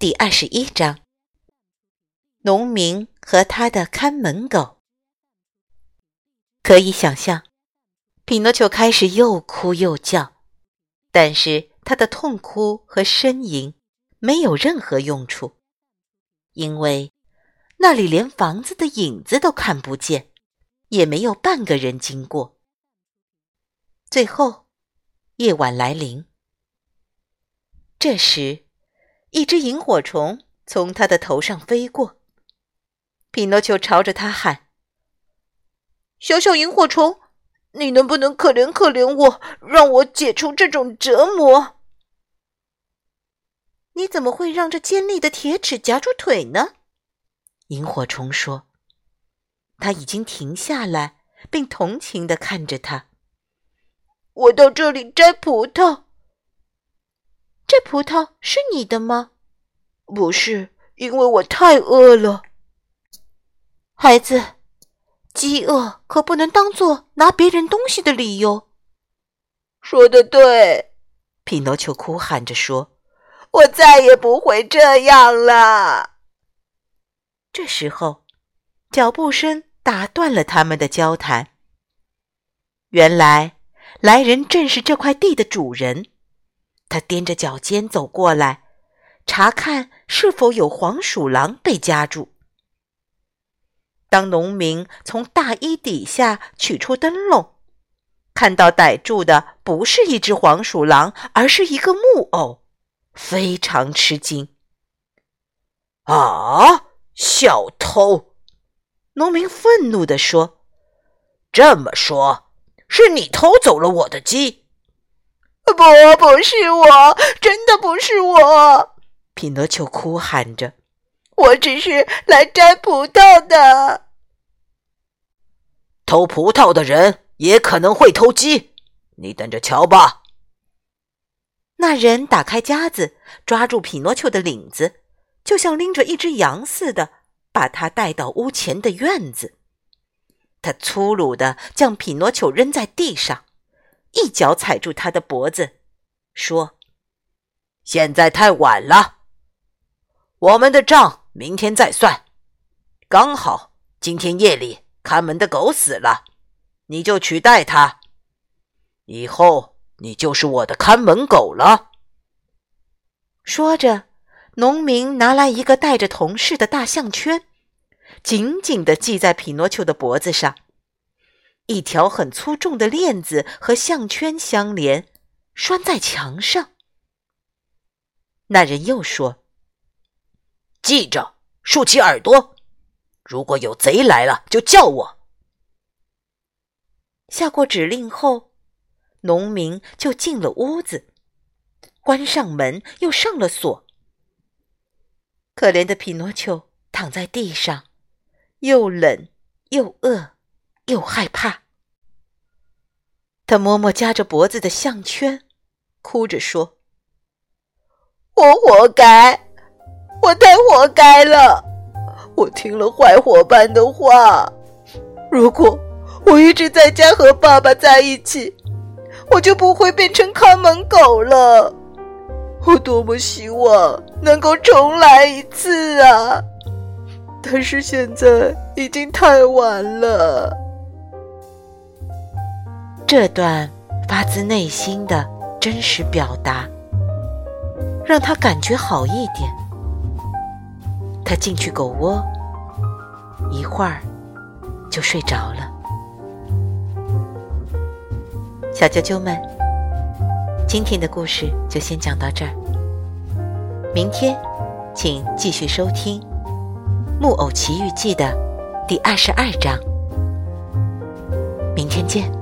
第二十一章。农民和他的看门狗。可以想象，匹诺丘开始又哭又叫，但是他的痛哭和呻吟没有任何用处，因为那里连房子的影子都看不见，也没有半个人经过。最后，夜晚来临，这时，一只萤火虫从他的头上飞过。匹诺丘朝着他喊：“小小萤火虫，你能不能可怜可怜我，让我解除这种折磨？”“你怎么会让这尖利的铁齿夹住腿呢？”萤火虫说。他已经停下来，并同情的看着他。“我到这里摘葡萄。这葡萄是你的吗？”“不是，因为我太饿了。”孩子，饥饿可不能当做拿别人东西的理由。说的对，匹诺丘哭喊着说：“我再也不会这样了。”这时候，脚步声打断了他们的交谈。原来，来人正是这块地的主人。他踮着脚尖走过来，查看是否有黄鼠狼被夹住。当农民从大衣底下取出灯笼，看到逮住的不是一只黄鼠狼，而是一个木偶，非常吃惊。啊！小偷！农民愤怒地说：“这么说，是你偷走了我的鸡？”“不，不是我，真的不是我！”匹诺丘哭喊着。我只是来摘葡萄的。偷葡萄的人也可能会偷鸡，你等着瞧吧。那人打开夹子，抓住匹诺丘的领子，就像拎着一只羊似的，把他带到屋前的院子。他粗鲁的将匹诺丘扔在地上，一脚踩住他的脖子，说：“现在太晚了，我们的账。”明天再算。刚好今天夜里看门的狗死了，你就取代他。以后你就是我的看门狗了。说着，农民拿来一个带着铜饰的大项圈，紧紧地系在匹诺丘的脖子上。一条很粗重的链子和项圈相连，拴在墙上。那人又说。记着，竖起耳朵。如果有贼来了，就叫我。下过指令后，农民就进了屋子，关上门，又上了锁。可怜的匹诺丘躺在地上，又冷又饿又害怕。他摸摸夹着脖子的项圈，哭着说：“我活该。”我太活该了！我听了坏伙伴的话。如果我一直在家和爸爸在一起，我就不会变成看门狗了。我多么希望能够重来一次啊！但是现在已经太晚了。这段发自内心的真实表达，让他感觉好一点。他进去狗窝，一会儿就睡着了。小啾啾们，今天的故事就先讲到这儿。明天，请继续收听《木偶奇遇记》的第二十二章。明天见。